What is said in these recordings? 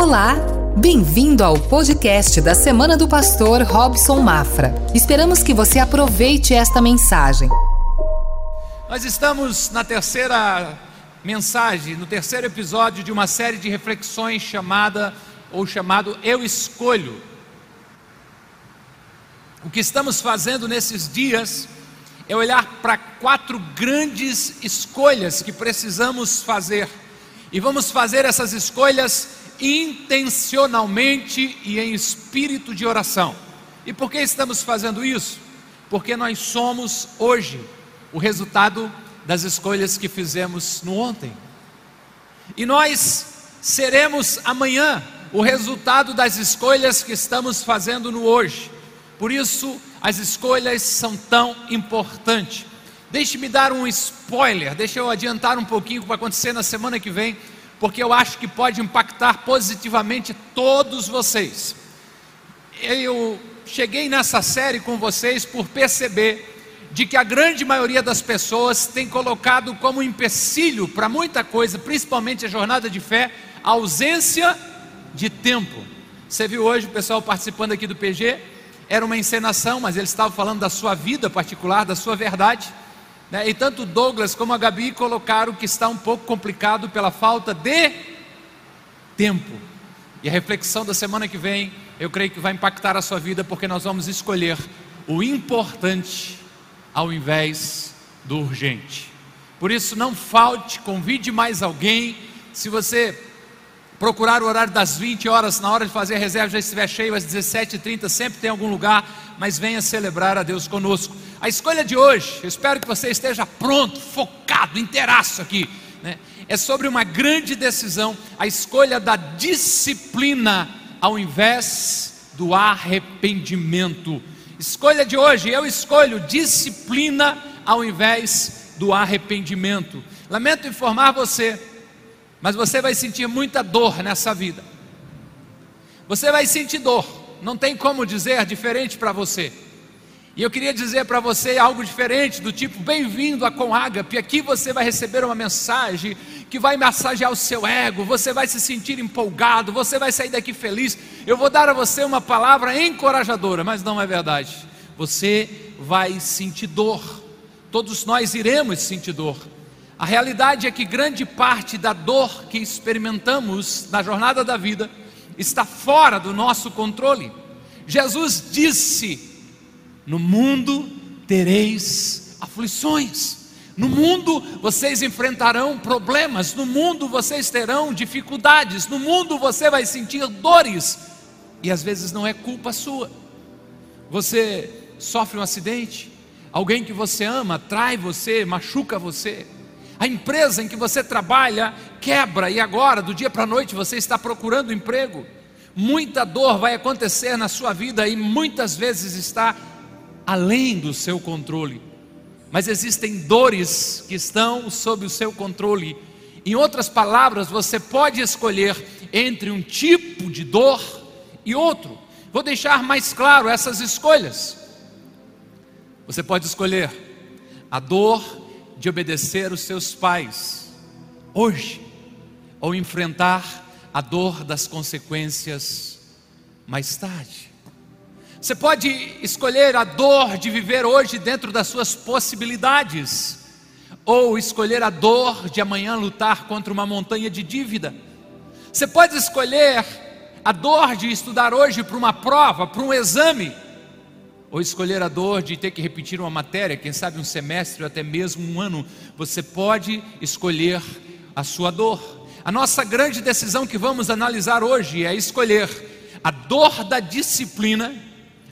Olá, bem-vindo ao podcast da Semana do Pastor Robson Mafra. Esperamos que você aproveite esta mensagem. Nós estamos na terceira mensagem, no terceiro episódio de uma série de reflexões chamada ou chamado Eu Escolho. O que estamos fazendo nesses dias é olhar para quatro grandes escolhas que precisamos fazer. E vamos fazer essas escolhas intencionalmente e em espírito de oração. E por que estamos fazendo isso? Porque nós somos hoje o resultado das escolhas que fizemos no ontem. E nós seremos amanhã o resultado das escolhas que estamos fazendo no hoje. Por isso, as escolhas são tão importantes. Deixe-me dar um spoiler, deixa eu adiantar um pouquinho o que vai acontecer na semana que vem porque eu acho que pode impactar positivamente todos vocês. Eu cheguei nessa série com vocês por perceber de que a grande maioria das pessoas tem colocado como empecilho para muita coisa, principalmente a jornada de fé, a ausência de tempo. Você viu hoje o pessoal participando aqui do PG? Era uma encenação, mas eles estavam falando da sua vida particular, da sua verdade. Né? E tanto Douglas como a Gabi colocaram que está um pouco complicado pela falta de tempo. E a reflexão da semana que vem, eu creio que vai impactar a sua vida, porque nós vamos escolher o importante ao invés do urgente. Por isso, não falte, convide mais alguém. Se você procurar o horário das 20 horas, na hora de fazer a reserva já estiver cheio, às 17h30, sempre tem algum lugar, mas venha celebrar a Deus conosco. A escolha de hoje, eu espero que você esteja pronto, focado, inteiraço aqui, né? é sobre uma grande decisão, a escolha da disciplina ao invés do arrependimento. Escolha de hoje, eu escolho disciplina ao invés do arrependimento. Lamento informar você, mas você vai sentir muita dor nessa vida. Você vai sentir dor, não tem como dizer diferente para você. E eu queria dizer para você algo diferente, do tipo, bem-vindo a Conágape, aqui você vai receber uma mensagem que vai massagear o seu ego, você vai se sentir empolgado, você vai sair daqui feliz. Eu vou dar a você uma palavra encorajadora, mas não é verdade. Você vai sentir dor, todos nós iremos sentir dor. A realidade é que grande parte da dor que experimentamos na jornada da vida está fora do nosso controle. Jesus disse no mundo tereis aflições. No mundo vocês enfrentarão problemas, no mundo vocês terão dificuldades, no mundo você vai sentir dores, e às vezes não é culpa sua. Você sofre um acidente, alguém que você ama trai você, machuca você, a empresa em que você trabalha quebra e agora, do dia para a noite, você está procurando emprego. Muita dor vai acontecer na sua vida e muitas vezes está além do seu controle. Mas existem dores que estão sob o seu controle. Em outras palavras, você pode escolher entre um tipo de dor e outro. Vou deixar mais claro essas escolhas. Você pode escolher a dor de obedecer os seus pais hoje, ou enfrentar a dor das consequências mais tarde. Você pode escolher a dor de viver hoje dentro das suas possibilidades, ou escolher a dor de amanhã lutar contra uma montanha de dívida. Você pode escolher a dor de estudar hoje para uma prova, para um exame, ou escolher a dor de ter que repetir uma matéria, quem sabe um semestre ou até mesmo um ano. Você pode escolher a sua dor. A nossa grande decisão que vamos analisar hoje é escolher a dor da disciplina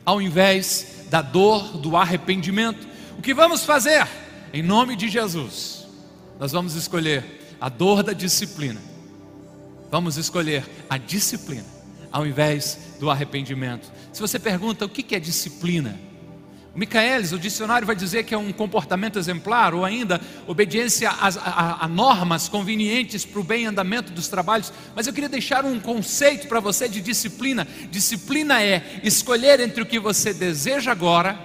ao invés da dor do arrependimento. O que vamos fazer? Em nome de Jesus, nós vamos escolher a dor da disciplina. Vamos escolher a disciplina ao invés do arrependimento. Se você pergunta o que é disciplina, o Micaelis, o dicionário vai dizer que é um comportamento exemplar ou ainda obediência a, a, a normas convenientes para o bem andamento dos trabalhos. Mas eu queria deixar um conceito para você de disciplina. Disciplina é escolher entre o que você deseja agora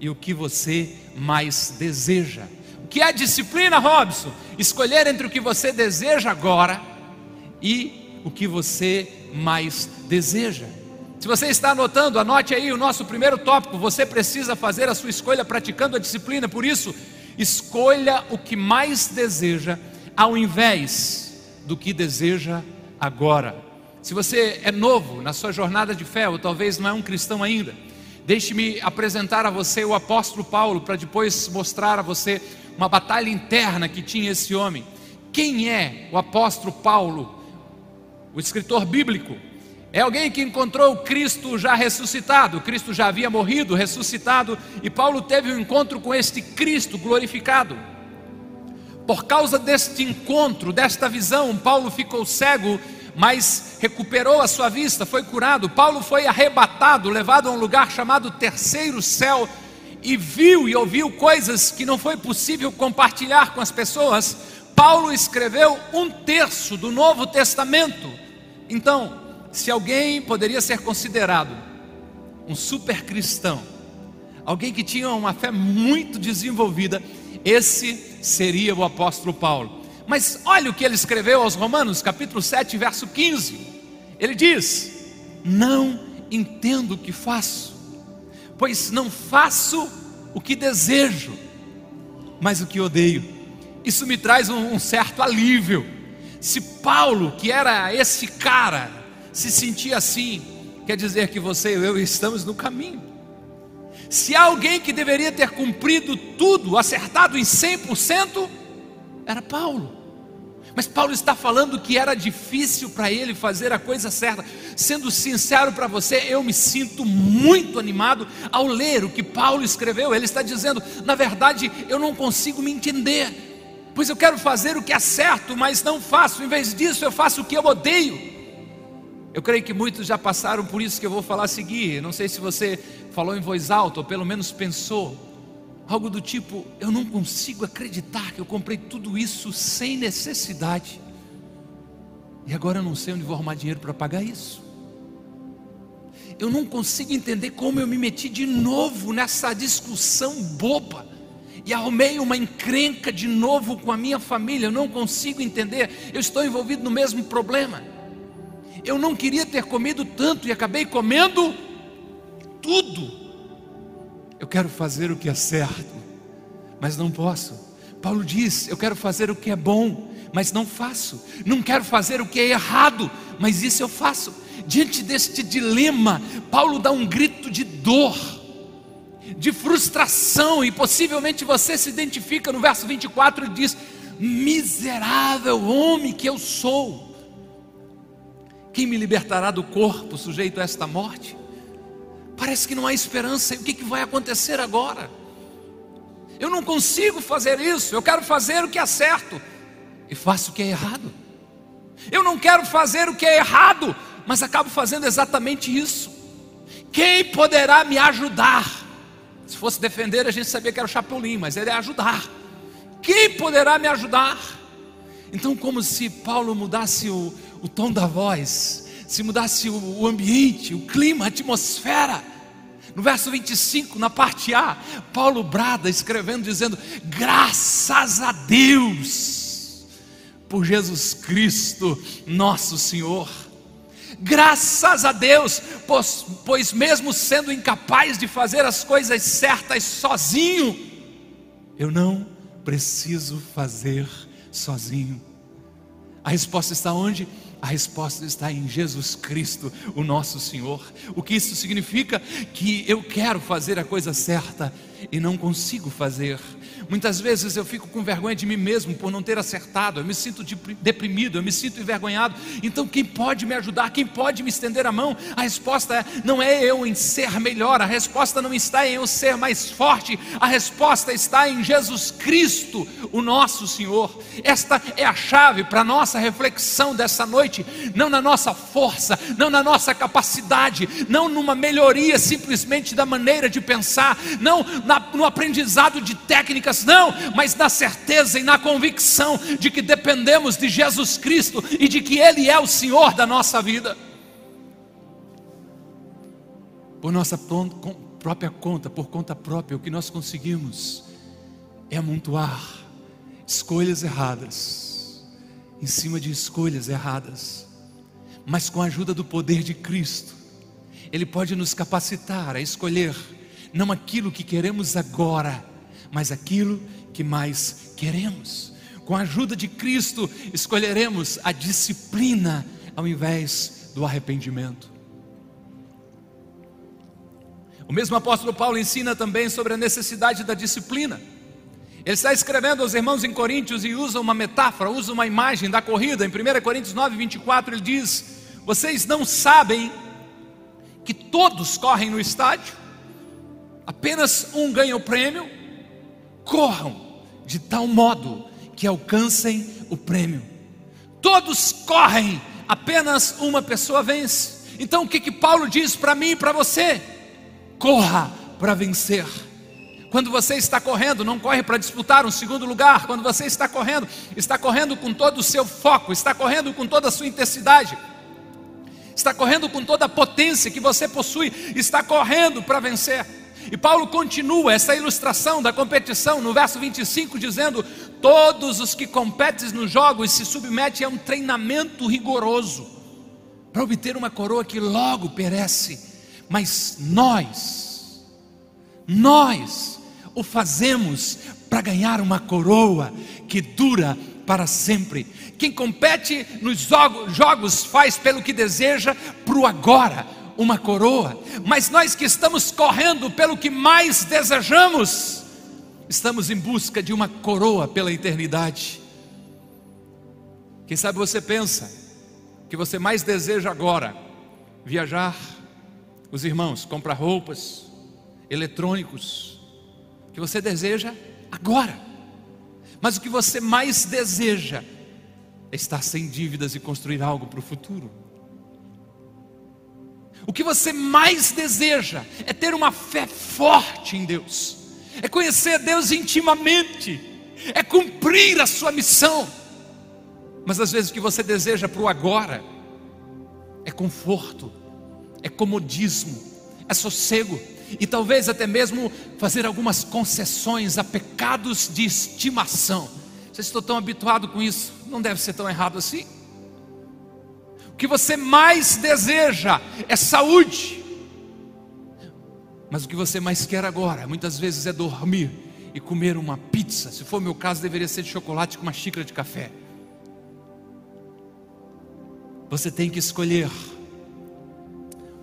e o que você mais deseja. O que é disciplina, Robson? Escolher entre o que você deseja agora e o que você mais deseja. Se você está anotando, anote aí o nosso primeiro tópico. Você precisa fazer a sua escolha praticando a disciplina. Por isso, escolha o que mais deseja, ao invés do que deseja agora. Se você é novo na sua jornada de fé, ou talvez não é um cristão ainda, deixe-me apresentar a você o apóstolo Paulo, para depois mostrar a você uma batalha interna que tinha esse homem. Quem é o apóstolo Paulo? O escritor bíblico é alguém que encontrou Cristo já ressuscitado, Cristo já havia morrido, ressuscitado, e Paulo teve um encontro com este Cristo glorificado. Por causa deste encontro, desta visão, Paulo ficou cego, mas recuperou a sua vista, foi curado. Paulo foi arrebatado, levado a um lugar chamado Terceiro Céu, e viu e ouviu coisas que não foi possível compartilhar com as pessoas. Paulo escreveu um terço do Novo Testamento. Então, se alguém poderia ser considerado um super cristão, alguém que tinha uma fé muito desenvolvida, esse seria o apóstolo Paulo. Mas olha o que ele escreveu aos Romanos, capítulo 7, verso 15. Ele diz: Não entendo o que faço, pois não faço o que desejo, mas o que odeio. Isso me traz um, um certo alívio. Se Paulo, que era esse cara, se sentir assim, quer dizer que você e eu estamos no caminho. Se há alguém que deveria ter cumprido tudo, acertado em 100%, era Paulo. Mas Paulo está falando que era difícil para ele fazer a coisa certa. Sendo sincero para você, eu me sinto muito animado ao ler o que Paulo escreveu. Ele está dizendo: na verdade, eu não consigo me entender, pois eu quero fazer o que é certo, mas não faço. Em vez disso, eu faço o que eu odeio. Eu creio que muitos já passaram por isso que eu vou falar a seguir. Não sei se você falou em voz alta ou pelo menos pensou. Algo do tipo: eu não consigo acreditar que eu comprei tudo isso sem necessidade. E agora eu não sei onde vou arrumar dinheiro para pagar isso. Eu não consigo entender como eu me meti de novo nessa discussão boba e arrumei uma encrenca de novo com a minha família. Eu não consigo entender. Eu estou envolvido no mesmo problema eu não queria ter comido tanto e acabei comendo tudo. Eu quero fazer o que é certo, mas não posso. Paulo diz: Eu quero fazer o que é bom, mas não faço. Não quero fazer o que é errado, mas isso eu faço. Diante deste dilema, Paulo dá um grito de dor, de frustração, e possivelmente você se identifica no verso 24 e diz: Miserável homem que eu sou quem me libertará do corpo sujeito a esta morte? Parece que não há esperança. E o que, que vai acontecer agora? Eu não consigo fazer isso. Eu quero fazer o que é certo e faço o que é errado. Eu não quero fazer o que é errado, mas acabo fazendo exatamente isso. Quem poderá me ajudar? Se fosse defender, a gente sabia que era o Chapolin, mas ele é ajudar. Quem poderá me ajudar? Então, como se Paulo mudasse o, o tom da voz, se mudasse o, o ambiente, o clima, a atmosfera. No verso 25, na parte A, Paulo brada, escrevendo, dizendo: Graças a Deus por Jesus Cristo, nosso Senhor. Graças a Deus, pois, pois mesmo sendo incapaz de fazer as coisas certas sozinho, eu não preciso fazer. A resposta está onde? A resposta está em Jesus Cristo, o nosso Senhor. O que isso significa? Que eu quero fazer a coisa certa e não consigo fazer. Muitas vezes eu fico com vergonha de mim mesmo por não ter acertado, eu me sinto deprimido, eu me sinto envergonhado. Então, quem pode me ajudar? Quem pode me estender a mão? A resposta é: não é eu em ser melhor, a resposta não está em eu ser mais forte, a resposta está em Jesus Cristo, o nosso Senhor. Esta é a chave para a nossa reflexão dessa noite, não na nossa força, não na nossa capacidade, não numa melhoria simplesmente da maneira de pensar, não na, no aprendizado de técnicas, não, mas na certeza e na convicção de que dependemos de Jesus Cristo e de que Ele é o Senhor da nossa vida. Por nossa própria conta, por conta própria, o que nós conseguimos é amontoar escolhas erradas em cima de escolhas erradas. mas com a ajuda do poder de Cristo, Ele pode nos capacitar a escolher não aquilo que queremos agora, mas aquilo que mais queremos. Com a ajuda de Cristo, escolheremos a disciplina ao invés do arrependimento. O mesmo apóstolo Paulo ensina também sobre a necessidade da disciplina. Ele está escrevendo aos irmãos em Coríntios e usa uma metáfora, usa uma imagem da corrida. Em 1 Coríntios 9, 24, ele diz: Vocês não sabem que todos correm no estádio, apenas um ganha o prêmio. Corram de tal modo que alcancem o prêmio. Todos correm, apenas uma pessoa vence. Então o que, que Paulo diz para mim e para você? corra para vencer. Quando você está correndo, não corre para disputar um segundo lugar. Quando você está correndo, está correndo com todo o seu foco, está correndo com toda a sua intensidade, está correndo com toda a potência que você possui, está correndo para vencer. E Paulo continua essa ilustração da competição no verso 25, dizendo: Todos os que competem nos jogos se submetem a um treinamento rigoroso para obter uma coroa que logo perece mas nós, nós o fazemos para ganhar uma coroa que dura para sempre. Quem compete nos jogos faz pelo que deseja para o agora, uma coroa, mas nós que estamos correndo pelo que mais desejamos, estamos em busca de uma coroa pela eternidade. Quem sabe você pensa que você mais deseja agora viajar os irmãos, comprar roupas, eletrônicos, que você deseja agora. Mas o que você mais deseja é estar sem dívidas e construir algo para o futuro. O que você mais deseja é ter uma fé forte em Deus, é conhecer Deus intimamente, é cumprir a sua missão. Mas às vezes o que você deseja para o agora é conforto, é comodismo, é sossego e talvez até mesmo fazer algumas concessões a pecados de estimação. Se estou tão habituado com isso, não deve ser tão errado assim. Que você mais deseja é saúde, mas o que você mais quer agora, muitas vezes, é dormir e comer uma pizza. Se for meu caso, deveria ser de chocolate com uma xícara de café. Você tem que escolher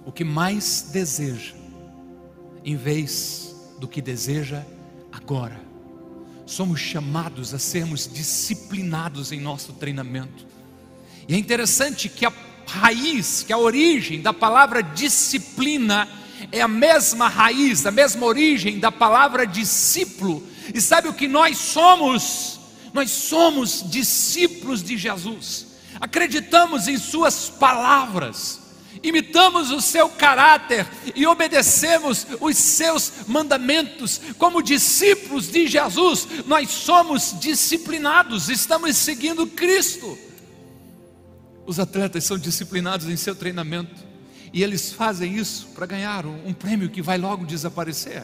o que mais deseja, em vez do que deseja agora. Somos chamados a sermos disciplinados em nosso treinamento. E é interessante que a raiz, que a origem da palavra disciplina é a mesma raiz, a mesma origem da palavra discípulo. E sabe o que nós somos? Nós somos discípulos de Jesus. Acreditamos em suas palavras imitamos o seu caráter e obedecemos os seus mandamentos, como discípulos de Jesus, nós somos disciplinados, estamos seguindo Cristo. Os atletas são disciplinados em seu treinamento e eles fazem isso para ganhar um, um prêmio que vai logo desaparecer.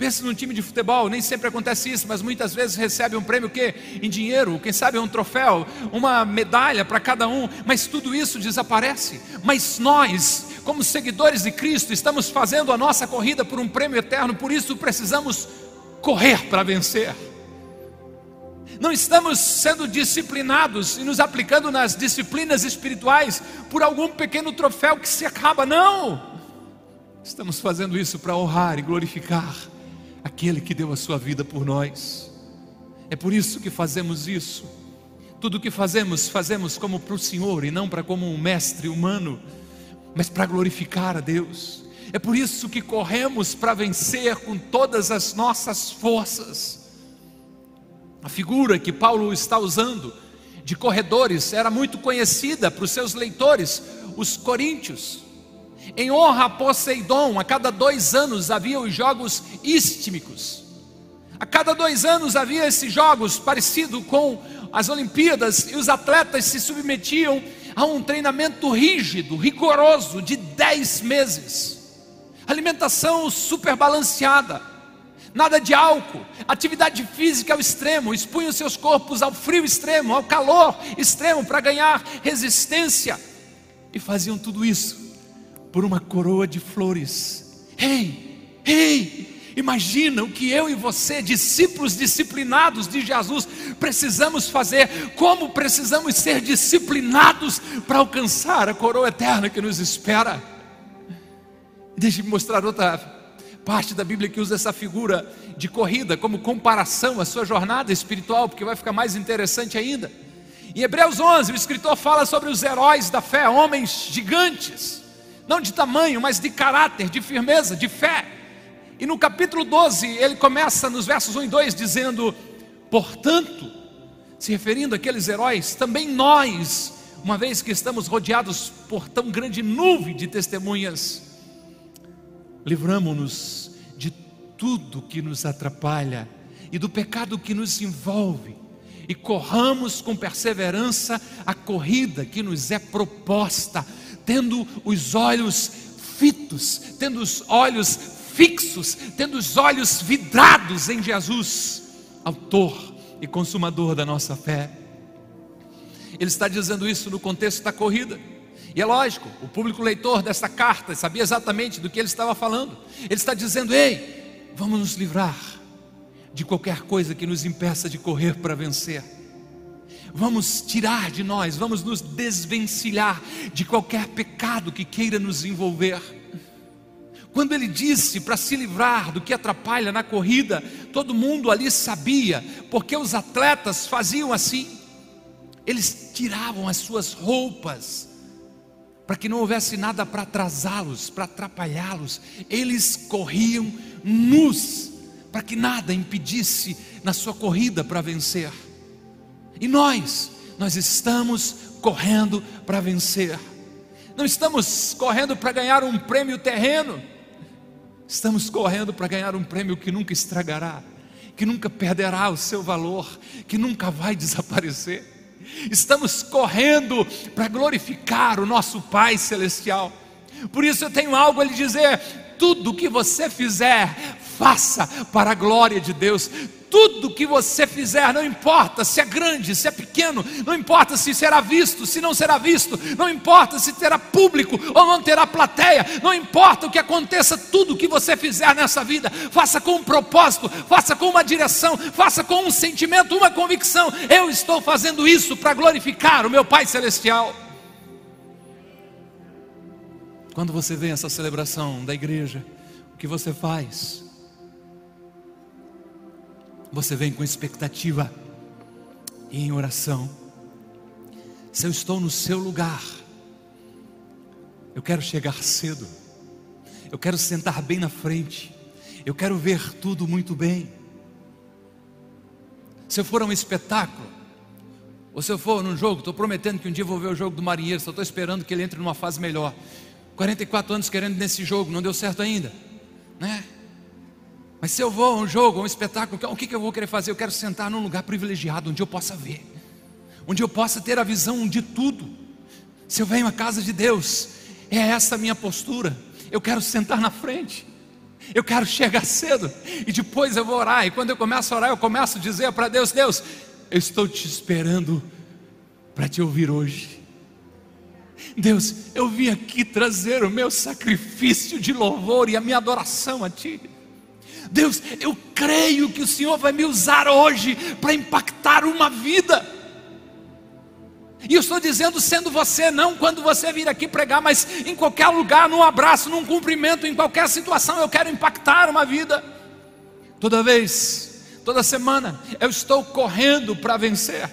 Pense num time de futebol, nem sempre acontece isso, mas muitas vezes recebe um prêmio que em dinheiro, quem sabe um troféu, uma medalha para cada um, mas tudo isso desaparece. Mas nós, como seguidores de Cristo, estamos fazendo a nossa corrida por um prêmio eterno, por isso precisamos correr para vencer. Não estamos sendo disciplinados e nos aplicando nas disciplinas espirituais por algum pequeno troféu que se acaba, não. Estamos fazendo isso para honrar e glorificar aquele que deu a sua vida por nós. É por isso que fazemos isso. Tudo o que fazemos, fazemos como para o Senhor e não para como um mestre humano, mas para glorificar a Deus. É por isso que corremos para vencer com todas as nossas forças. A figura que Paulo está usando de corredores era muito conhecida para os seus leitores, os coríntios. Em honra a Poseidon, a cada dois anos havia os jogos istmicos. A cada dois anos havia esses jogos parecido com as Olimpíadas e os atletas se submetiam a um treinamento rígido, rigoroso de dez meses. Alimentação super balanceada, nada de álcool, atividade física ao extremo, expunham seus corpos ao frio extremo, ao calor extremo para ganhar resistência E faziam tudo isso por uma coroa de flores. Ei, ei, imagina o que eu e você, discípulos disciplinados de Jesus, precisamos fazer, como precisamos ser disciplinados para alcançar a coroa eterna que nos espera. Deixe-me mostrar outra parte da Bíblia que usa essa figura de corrida como comparação à sua jornada espiritual, porque vai ficar mais interessante ainda. Em Hebreus 11, o escritor fala sobre os heróis da fé, homens gigantes, não de tamanho, mas de caráter, de firmeza, de fé. E no capítulo 12, ele começa nos versos 1 e 2 dizendo: Portanto, se referindo àqueles heróis, também nós, uma vez que estamos rodeados por tão grande nuvem de testemunhas, livramos-nos de tudo que nos atrapalha e do pecado que nos envolve e corramos com perseverança a corrida que nos é proposta, tendo os olhos fitos, tendo os olhos fixos, tendo os olhos vidrados em Jesus, Autor e Consumador da nossa fé. Ele está dizendo isso no contexto da corrida. E é lógico, o público leitor dessa carta sabia exatamente do que ele estava falando. Ele está dizendo: ei, vamos nos livrar de qualquer coisa que nos impeça de correr para vencer. Vamos tirar de nós, vamos nos desvencilhar de qualquer pecado que queira nos envolver. Quando ele disse para se livrar do que atrapalha na corrida, todo mundo ali sabia, porque os atletas faziam assim. Eles tiravam as suas roupas, para que não houvesse nada para atrasá-los, para atrapalhá-los. Eles corriam nus para que nada impedisse na sua corrida para vencer. E nós, nós estamos correndo para vencer. Não estamos correndo para ganhar um prêmio terreno. Estamos correndo para ganhar um prêmio que nunca estragará, que nunca perderá o seu valor, que nunca vai desaparecer. Estamos correndo para glorificar o nosso Pai celestial. Por isso eu tenho algo a lhe dizer: tudo que você fizer, faça para a glória de Deus. Tudo que você fizer, não importa se é grande, se é pequeno, não importa se será visto, se não será visto, não importa se terá público ou não terá plateia, não importa o que aconteça, tudo que você fizer nessa vida, faça com um propósito, faça com uma direção, faça com um sentimento, uma convicção. Eu estou fazendo isso para glorificar o meu Pai Celestial. Quando você vem essa celebração da igreja, o que você faz? Você vem com expectativa e em oração. Se eu estou no seu lugar, eu quero chegar cedo, eu quero sentar bem na frente, eu quero ver tudo muito bem. Se eu for a um espetáculo, ou se eu for num jogo, estou prometendo que um dia vou ver o jogo do Marinheiro, só estou esperando que ele entre numa fase melhor. 44 anos querendo nesse jogo, não deu certo ainda, né? Mas se eu vou a um jogo, a um espetáculo, o que, eu vou querer fazer? Eu quero sentar num lugar privilegiado, onde eu possa ver, onde eu possa ter a visão de tudo. Se eu venho à casa de Deus, é essa a minha postura. Eu quero sentar na frente, eu quero chegar cedo, e depois eu vou orar. E quando eu começo a orar, eu começo a dizer para Deus: Deus, eu estou te esperando para te ouvir hoje. Deus, eu vim aqui trazer o meu sacrifício de louvor e a minha adoração a Ti. Deus, eu creio que o Senhor vai me usar hoje para impactar uma vida. E eu estou dizendo, sendo você, não quando você vir aqui pregar, mas em qualquer lugar, num abraço, num cumprimento, em qualquer situação, eu quero impactar uma vida. Toda vez, toda semana, eu estou correndo para vencer.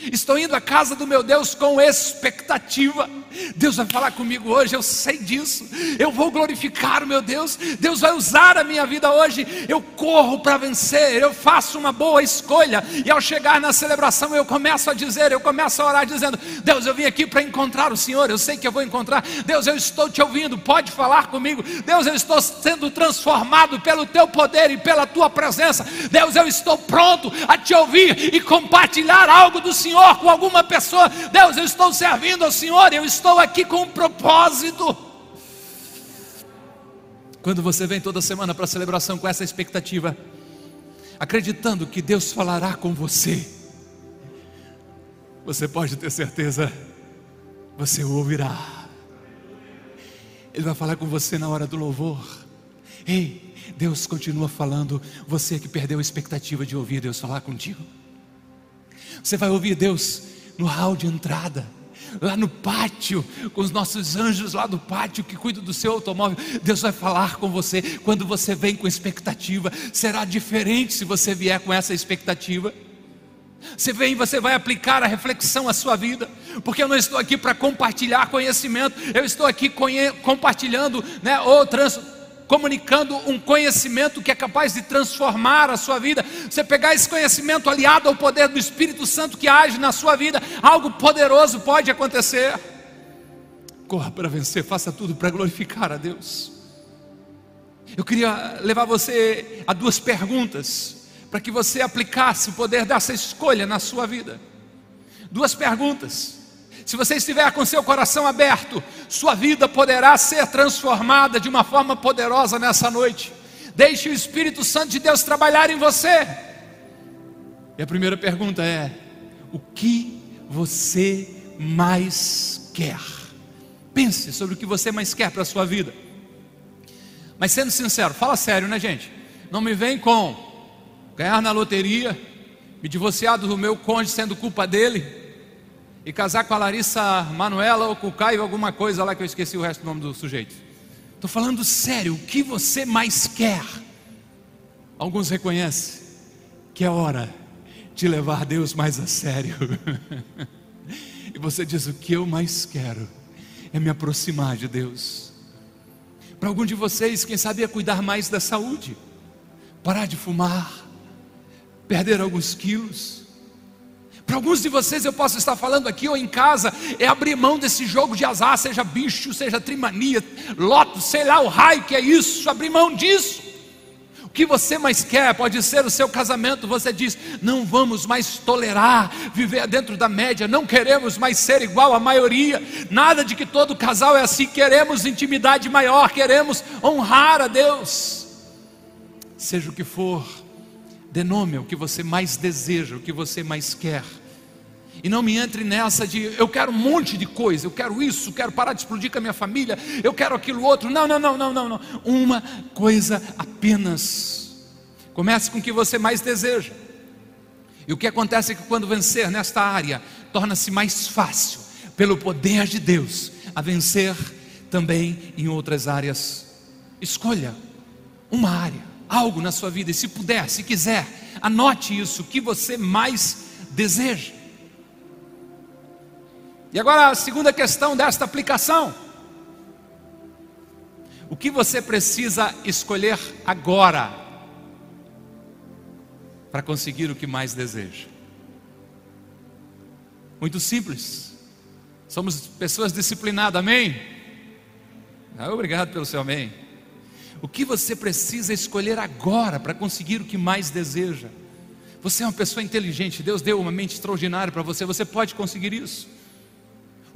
Estou indo à casa do meu Deus com expectativa. Deus vai falar comigo hoje, eu sei disso. Eu vou glorificar o meu Deus. Deus vai usar a minha vida hoje. Eu corro para vencer, eu faço uma boa escolha. E ao chegar na celebração, eu começo a dizer, eu começo a orar dizendo: Deus, eu vim aqui para encontrar o Senhor. Eu sei que eu vou encontrar. Deus, eu estou te ouvindo. Pode falar comigo. Deus, eu estou sendo transformado pelo teu poder e pela tua presença. Deus, eu estou pronto a te ouvir e compartilhar algo do Senhor com alguma pessoa. Deus, eu estou servindo ao Senhor, eu estou aqui com um propósito. Quando você vem toda semana para a celebração com essa expectativa, acreditando que Deus falará com você, você pode ter certeza, você o ouvirá. Ele vai falar com você na hora do louvor. Ei, Deus continua falando, você que perdeu a expectativa de ouvir Deus falar contigo. Você vai ouvir Deus no hall de entrada, lá no pátio, com os nossos anjos lá do pátio que cuidam do seu automóvel. Deus vai falar com você quando você vem com expectativa. Será diferente se você vier com essa expectativa. Você vem, você vai aplicar a reflexão à sua vida, porque eu não estou aqui para compartilhar conhecimento, eu estou aqui compartilhando, né, ou trans, comunicando um conhecimento que é capaz de transformar a sua vida. Você pegar esse conhecimento aliado ao poder do Espírito Santo que age na sua vida, algo poderoso pode acontecer. Corra para vencer, faça tudo para glorificar a Deus. Eu queria levar você a duas perguntas para que você aplicasse o poder dessa escolha na sua vida. Duas perguntas. Se você estiver com seu coração aberto, sua vida poderá ser transformada de uma forma poderosa nessa noite. Deixe o Espírito Santo de Deus trabalhar em você. E a primeira pergunta é: o que você mais quer? Pense sobre o que você mais quer para a sua vida. Mas sendo sincero, fala sério, né, gente? Não me vem com ganhar na loteria, me divorciar do meu cônjuge sendo culpa dele, e casar com a Larissa Manuela ou com o Caio, alguma coisa lá que eu esqueci o resto do nome do sujeito. Estou falando sério, o que você mais quer? Alguns reconhecem que é hora de levar Deus mais a sério. e você diz: o que eu mais quero é me aproximar de Deus. Para algum de vocês, quem sabe é cuidar mais da saúde, parar de fumar, perder alguns quilos. Para alguns de vocês eu posso estar falando aqui ou em casa, é abrir mão desse jogo de azar, seja bicho, seja trimania, loto, sei lá o raio que é isso, abrir mão disso. O que você mais quer pode ser o seu casamento. Você diz: não vamos mais tolerar viver dentro da média, não queremos mais ser igual à maioria. Nada de que todo casal é assim. Queremos intimidade maior, queremos honrar a Deus. Seja o que for, Dê nome ao que você mais deseja, o que você mais quer. E não me entre nessa de eu quero um monte de coisa, eu quero isso, quero parar de explodir com a minha família, eu quero aquilo outro. Não, não, não, não, não, não. Uma coisa apenas. Comece com o que você mais deseja. E o que acontece é que quando vencer nesta área, torna-se mais fácil, pelo poder de Deus, a vencer também em outras áreas. Escolha uma área algo na sua vida, e se puder, se quiser, anote isso, o que você mais deseja. E agora a segunda questão desta aplicação: o que você precisa escolher agora para conseguir o que mais deseja? Muito simples. Somos pessoas disciplinadas, amém? Ah, obrigado pelo seu amém. O que você precisa escolher agora para conseguir o que mais deseja? Você é uma pessoa inteligente, Deus deu uma mente extraordinária para você, você pode conseguir isso.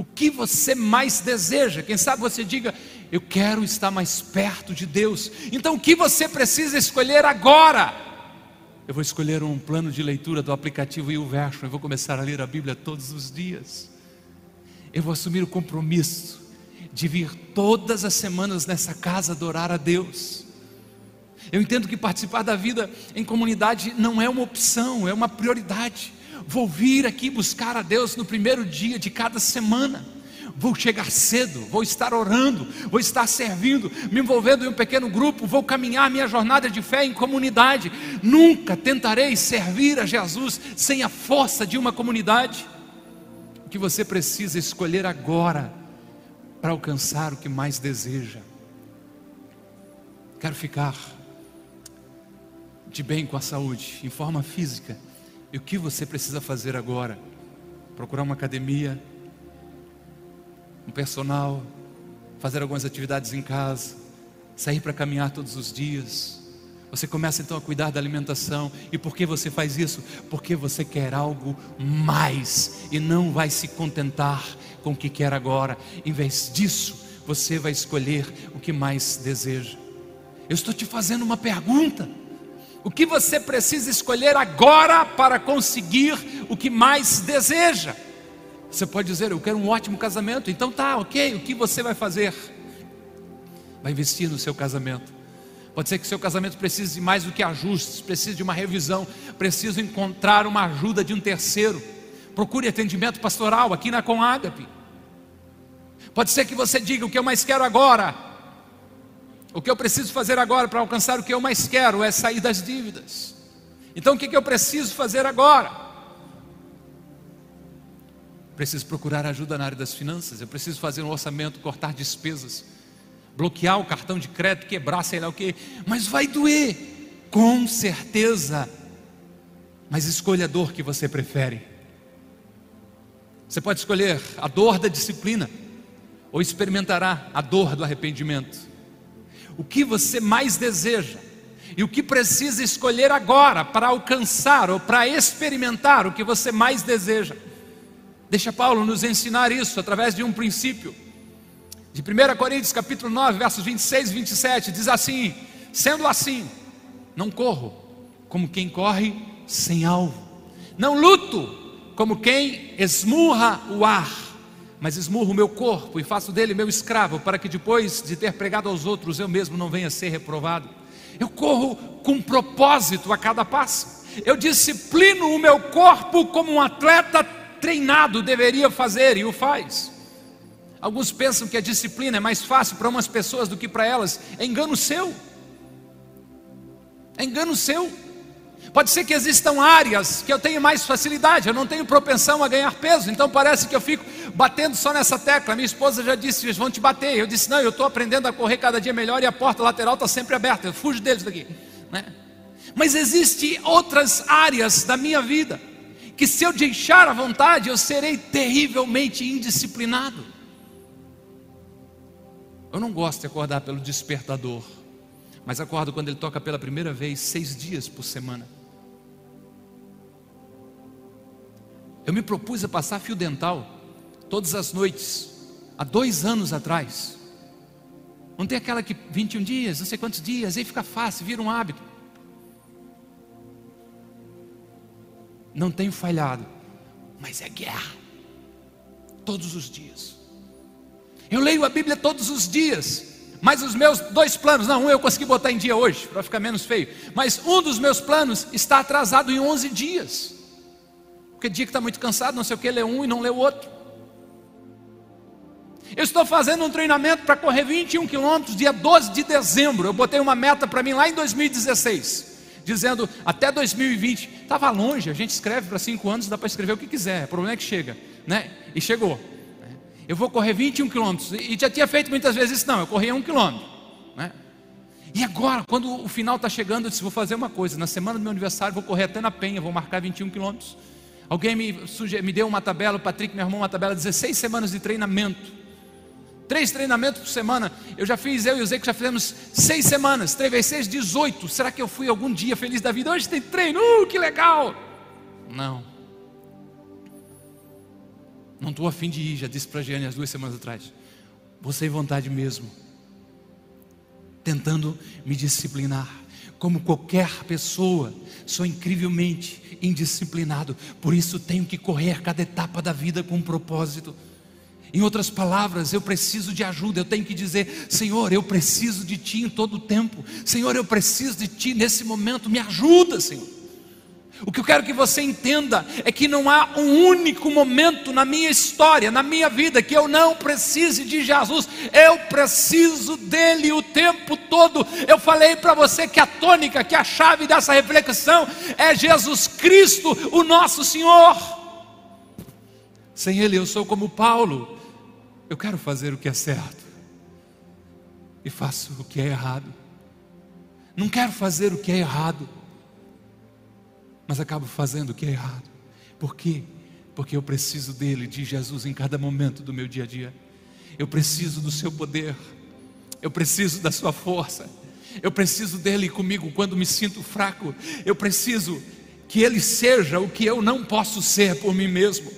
O que você mais deseja? Quem sabe você diga, eu quero estar mais perto de Deus. Então o que você precisa escolher agora? Eu vou escolher um plano de leitura do aplicativo e o verso, eu vou começar a ler a Bíblia todos os dias. Eu vou assumir o compromisso de vir todas as semanas nessa casa adorar a Deus. Eu entendo que participar da vida em comunidade não é uma opção, é uma prioridade. Vou vir aqui buscar a Deus no primeiro dia de cada semana. Vou chegar cedo, vou estar orando, vou estar servindo, me envolvendo em um pequeno grupo, vou caminhar minha jornada de fé em comunidade. Nunca tentarei servir a Jesus sem a força de uma comunidade. O que você precisa escolher agora para alcançar o que mais deseja. Quero ficar de bem com a saúde, em forma física. E o que você precisa fazer agora? Procurar uma academia, um personal, fazer algumas atividades em casa, sair para caminhar todos os dias. Você começa então a cuidar da alimentação. E por que você faz isso? Porque você quer algo mais e não vai se contentar com o que quer agora. Em vez disso, você vai escolher o que mais deseja. Eu estou te fazendo uma pergunta. O que você precisa escolher agora para conseguir o que mais deseja? Você pode dizer, eu quero um ótimo casamento, então tá, ok, o que você vai fazer? vai investir no seu casamento. Pode ser que seu casamento precise de mais do que ajustes, precise de uma revisão, precisa encontrar uma ajuda de um terceiro. Procure atendimento pastoral aqui na Comágape. Pode ser que você diga o que eu mais quero agora. O que eu preciso fazer agora para alcançar o que eu mais quero é sair das dívidas. Então o que eu preciso fazer agora? Preciso procurar ajuda na área das finanças, eu preciso fazer um orçamento, cortar despesas, bloquear o cartão de crédito, quebrar, sei lá o que, mas vai doer, com certeza. Mas escolha a dor que você prefere. Você pode escolher a dor da disciplina, ou experimentará a dor do arrependimento. O que você mais deseja e o que precisa escolher agora para alcançar ou para experimentar o que você mais deseja. Deixa Paulo nos ensinar isso através de um princípio. De 1 Coríntios capítulo 9, versos 26 e 27, diz assim: Sendo assim, não corro como quem corre sem alvo, não luto como quem esmurra o ar, mas esmurro o meu corpo e faço dele meu escravo, para que depois de ter pregado aos outros, eu mesmo não venha a ser reprovado. Eu corro com propósito a cada passo. Eu disciplino o meu corpo como um atleta treinado deveria fazer e o faz. Alguns pensam que a disciplina é mais fácil para umas pessoas do que para elas. É engano seu. É engano seu. Pode ser que existam áreas que eu tenho mais facilidade, eu não tenho propensão a ganhar peso, então parece que eu fico batendo só nessa tecla. Minha esposa já disse: eles vão te bater. Eu disse: não, eu estou aprendendo a correr cada dia melhor e a porta lateral está sempre aberta, eu fujo deles daqui. Né? Mas existem outras áreas da minha vida que, se eu deixar à vontade, eu serei terrivelmente indisciplinado. Eu não gosto de acordar pelo despertador, mas acordo quando ele toca pela primeira vez, seis dias por semana. Eu me propus a passar fio dental todas as noites, há dois anos atrás. Não tem aquela que 21 dias, não sei quantos dias, aí fica fácil, vira um hábito. Não tenho falhado, mas é guerra, todos os dias. Eu leio a Bíblia todos os dias, mas os meus dois planos, não, um eu consegui botar em dia hoje, para ficar menos feio, mas um dos meus planos está atrasado em 11 dias. Porque dia que está muito cansado, não sei o que, lê um e não lê o outro. Eu estou fazendo um treinamento para correr 21 quilômetros dia 12 de dezembro. Eu botei uma meta para mim lá em 2016, dizendo até 2020. Estava longe, a gente escreve para cinco anos, dá para escrever o que quiser. O problema é que chega, né? E chegou. Eu vou correr 21 quilômetros. E já tinha feito muitas vezes isso, não, eu corria um quilômetro. Né? E agora, quando o final está chegando, eu disse: vou fazer uma coisa. Na semana do meu aniversário, vou correr até na Penha, vou marcar 21 quilômetros. Alguém me, suge... me deu uma tabela, o Patrick me arrumou uma tabela, 16 semanas de treinamento. Três treinamentos por semana. Eu já fiz, eu e o Zé que já fizemos seis semanas. Três vezes seis, 18. Será que eu fui algum dia feliz da vida? Hoje tem treino, uh, que legal. Não. Não estou afim de ir, já disse para a Giane as duas semanas atrás. Vou sem vontade mesmo. Tentando me disciplinar como qualquer pessoa, sou incrivelmente indisciplinado, por isso tenho que correr cada etapa da vida com um propósito. Em outras palavras, eu preciso de ajuda, eu tenho que dizer: Senhor, eu preciso de Ti em todo o tempo, Senhor, eu preciso de Ti nesse momento, me ajuda, Senhor. O que eu quero que você entenda é que não há um único momento na minha história, na minha vida, que eu não precise de Jesus, eu preciso dele o tempo todo. Eu falei para você que a tônica, que a chave dessa reflexão é Jesus Cristo, o nosso Senhor. Sem Ele eu sou como Paulo, eu quero fazer o que é certo e faço o que é errado. Não quero fazer o que é errado mas acabo fazendo o que é errado. Por quê? Porque eu preciso dele, de Jesus, em cada momento do meu dia a dia. Eu preciso do seu poder, eu preciso da sua força, eu preciso dele comigo quando me sinto fraco, eu preciso que ele seja o que eu não posso ser por mim mesmo.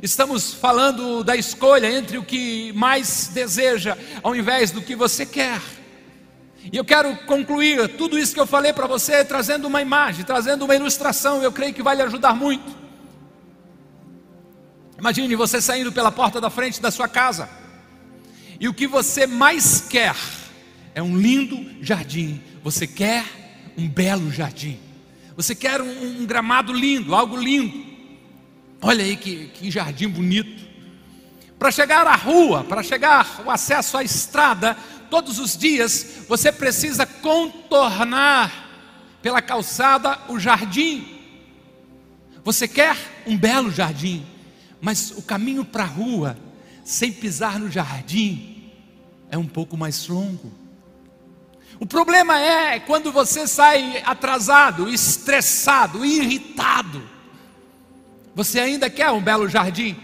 Estamos falando da escolha entre o que mais deseja, ao invés do que você quer. E eu quero concluir tudo isso que eu falei para você trazendo uma imagem, trazendo uma ilustração, eu creio que vai lhe ajudar muito. Imagine você saindo pela porta da frente da sua casa, e o que você mais quer é um lindo jardim. Você quer um belo jardim. Você quer um, um gramado lindo, algo lindo. Olha aí que, que jardim bonito. Para chegar à rua, para chegar o acesso à estrada, todos os dias você precisa contornar pela calçada o jardim. Você quer um belo jardim, mas o caminho para a rua, sem pisar no jardim, é um pouco mais longo. O problema é quando você sai atrasado, estressado, irritado. Você ainda quer um belo jardim,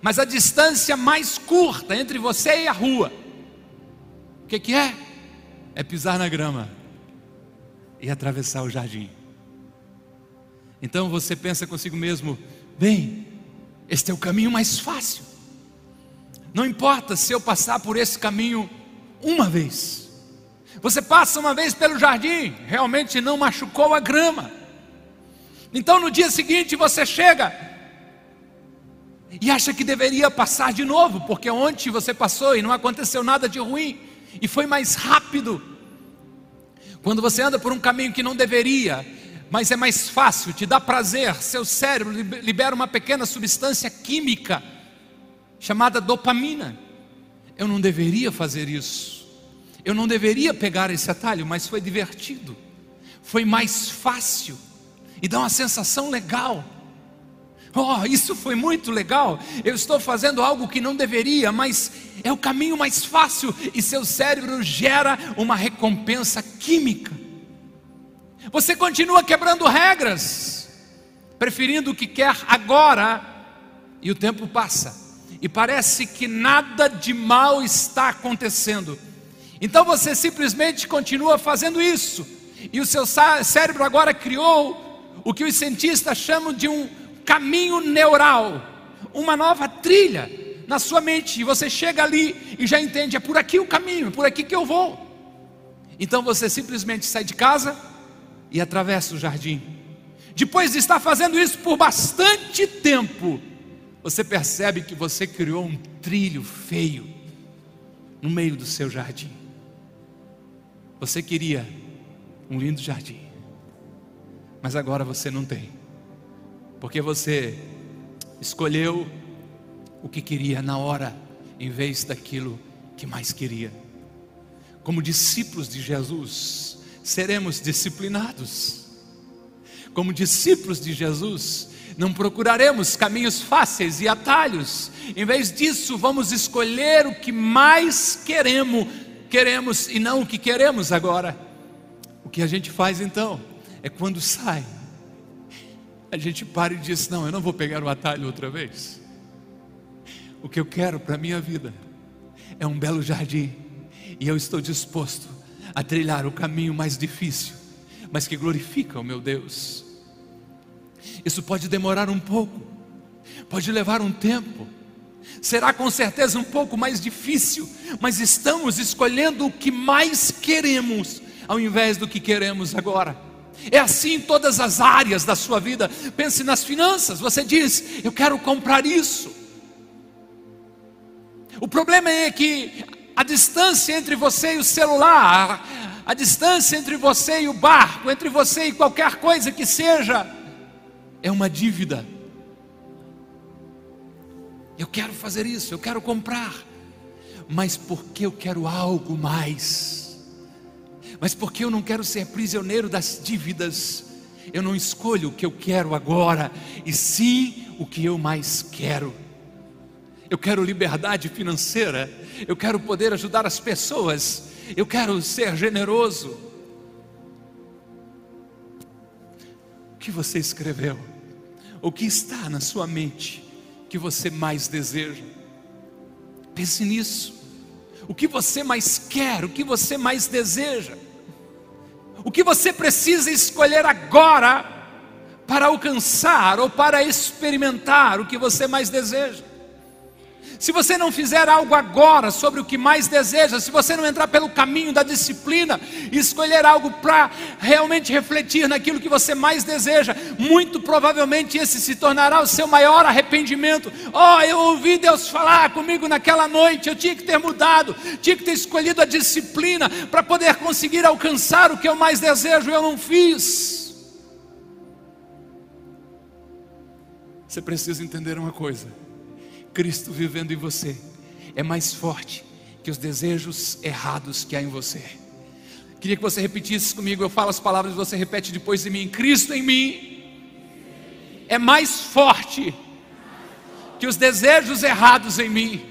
mas a distância mais curta entre você e a rua, que, que é? É pisar na grama e atravessar o jardim. Então você pensa consigo mesmo: bem, este é o caminho mais fácil. Não importa se eu passar por esse caminho uma vez. Você passa uma vez pelo jardim, realmente não machucou a grama. Então no dia seguinte você chega e acha que deveria passar de novo, porque ontem você passou e não aconteceu nada de ruim, e foi mais rápido. Quando você anda por um caminho que não deveria, mas é mais fácil, te dá prazer, seu cérebro libera uma pequena substância química chamada dopamina. Eu não deveria fazer isso. Eu não deveria pegar esse atalho, mas foi divertido. Foi mais fácil e dá uma sensação legal. Oh, isso foi muito legal. Eu estou fazendo algo que não deveria, mas é o caminho mais fácil e seu cérebro gera uma recompensa química. Você continua quebrando regras, preferindo o que quer agora, e o tempo passa, e parece que nada de mal está acontecendo. Então você simplesmente continua fazendo isso, e o seu cérebro agora criou o que os cientistas chamam de um caminho neural, uma nova trilha na sua mente, e você chega ali e já entende: é por aqui o caminho, é por aqui que eu vou. Então você simplesmente sai de casa e atravessa o jardim. Depois de estar fazendo isso por bastante tempo, você percebe que você criou um trilho feio no meio do seu jardim. Você queria um lindo jardim, mas agora você não tem porque você escolheu o que queria na hora, em vez daquilo que mais queria. Como discípulos de Jesus, seremos disciplinados. Como discípulos de Jesus, não procuraremos caminhos fáceis e atalhos. Em vez disso, vamos escolher o que mais queremos, queremos e não o que queremos agora. O que a gente faz então é quando sai a gente para e diz: Não, eu não vou pegar o atalho outra vez. O que eu quero para a minha vida é um belo jardim, e eu estou disposto a trilhar o caminho mais difícil, mas que glorifica o meu Deus. Isso pode demorar um pouco, pode levar um tempo, será com certeza um pouco mais difícil, mas estamos escolhendo o que mais queremos, ao invés do que queremos agora. É assim em todas as áreas da sua vida. Pense nas finanças. Você diz: Eu quero comprar isso. O problema é que a distância entre você e o celular, a distância entre você e o barco, entre você e qualquer coisa que seja, é uma dívida. Eu quero fazer isso, eu quero comprar, mas porque eu quero algo mais mas porque eu não quero ser prisioneiro das dívidas, eu não escolho o que eu quero agora, e sim o que eu mais quero. Eu quero liberdade financeira, eu quero poder ajudar as pessoas, eu quero ser generoso. O que você escreveu? O que está na sua mente que você mais deseja? Pense nisso. O que você mais quer, o que você mais deseja? O que você precisa escolher agora para alcançar ou para experimentar o que você mais deseja. Se você não fizer algo agora sobre o que mais deseja, se você não entrar pelo caminho da disciplina escolher algo para realmente refletir naquilo que você mais deseja, muito provavelmente esse se tornará o seu maior arrependimento. Oh, eu ouvi Deus falar comigo naquela noite, eu tinha que ter mudado, tinha que ter escolhido a disciplina para poder conseguir alcançar o que eu mais desejo, eu não fiz. Você precisa entender uma coisa Cristo vivendo em você é mais forte que os desejos errados que há em você. Queria que você repetisse comigo, eu falo as palavras e você repete depois de mim. Cristo em mim é mais forte que os desejos errados em mim.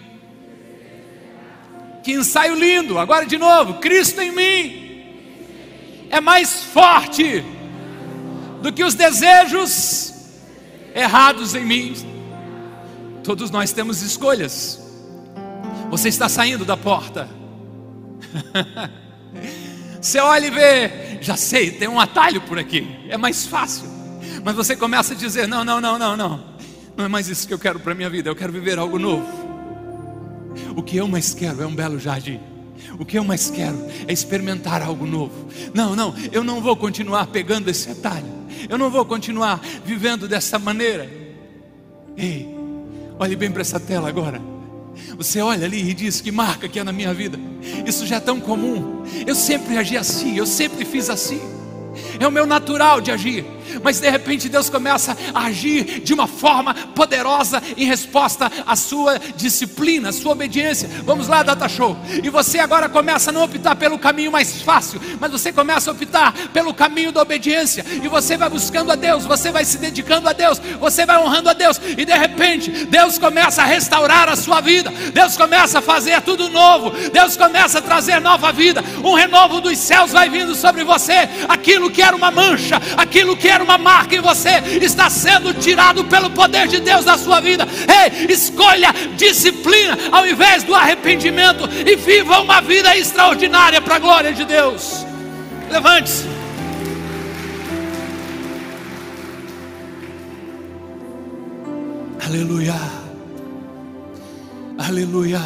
Que ensaio lindo! Agora de novo, Cristo em mim é mais forte do que os desejos errados em mim. Todos nós temos escolhas. Você está saindo da porta. Você olha e vê, já sei, tem um atalho por aqui, é mais fácil. Mas você começa a dizer: não, não, não, não, não. Não é mais isso que eu quero para a minha vida, eu quero viver algo novo. O que eu mais quero é um belo jardim. O que eu mais quero é experimentar algo novo. Não, não, eu não vou continuar pegando esse atalho. Eu não vou continuar vivendo dessa maneira. Ei, Olhe bem para essa tela agora. Você olha ali e diz que marca que é na minha vida. Isso já é tão comum. Eu sempre agi assim, eu sempre fiz assim. É o meu natural de agir mas de repente Deus começa a agir de uma forma poderosa em resposta à sua disciplina, à sua obediência. Vamos lá, Data Show. E você agora começa a não optar pelo caminho mais fácil, mas você começa a optar pelo caminho da obediência. E você vai buscando a Deus, você vai se dedicando a Deus, você vai honrando a Deus. E de repente, Deus começa a restaurar a sua vida. Deus começa a fazer tudo novo. Deus começa a trazer nova vida. Um renovo dos céus vai vindo sobre você. Aquilo que era uma mancha, aquilo que era uma marca em você está sendo tirado pelo poder de Deus na sua vida. Ei, escolha disciplina ao invés do arrependimento e viva uma vida extraordinária para a glória de Deus. Levante-se. Aleluia. Aleluia.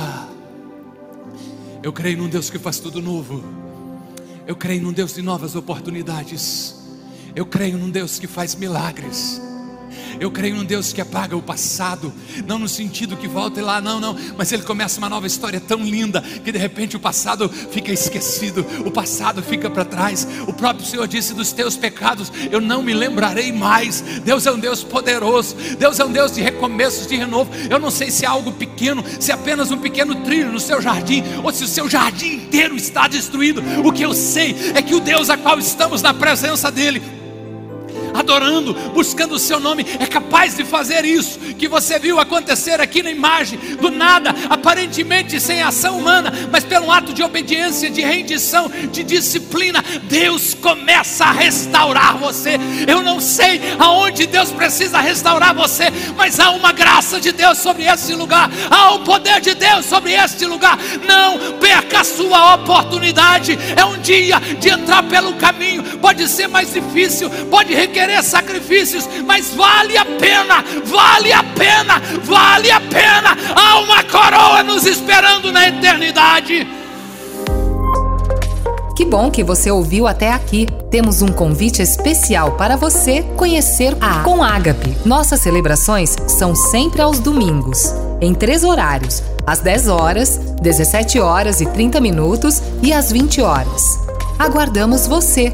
Eu creio num Deus que faz tudo novo. Eu creio num Deus de novas oportunidades. Eu creio num Deus que faz milagres. Eu creio num Deus que apaga o passado, não no sentido que volta lá, não, não, mas Ele começa uma nova história tão linda que de repente o passado fica esquecido, o passado fica para trás. O próprio Senhor disse: Dos teus pecados eu não me lembrarei mais. Deus é um Deus poderoso, Deus é um Deus de recomeços, de renovo. Eu não sei se é algo pequeno, se é apenas um pequeno trilho no seu jardim, ou se o seu jardim inteiro está destruído. O que eu sei é que o Deus a qual estamos na presença dEle, adorando, buscando o seu nome, é capaz de fazer isso que você viu acontecer aqui na imagem, do nada, aparentemente sem ação humana, mas pelo ato de obediência, de rendição, de disciplina, Deus começa a restaurar você. Eu não sei aonde Deus precisa restaurar você, mas há uma graça de Deus sobre esse lugar, há o poder de Deus sobre este lugar. Não perca a sua oportunidade. É um dia de entrar pelo caminho, pode ser mais difícil, pode requerer querer sacrifícios, mas vale a pena, vale a pena, vale a pena. Há uma coroa nos esperando na eternidade. Que bom que você ouviu até aqui. Temos um convite especial para você conhecer a Com Ágape. Nossas celebrações são sempre aos domingos, em três horários: às 10 horas, 17 horas e 30 minutos e às 20 horas. Aguardamos você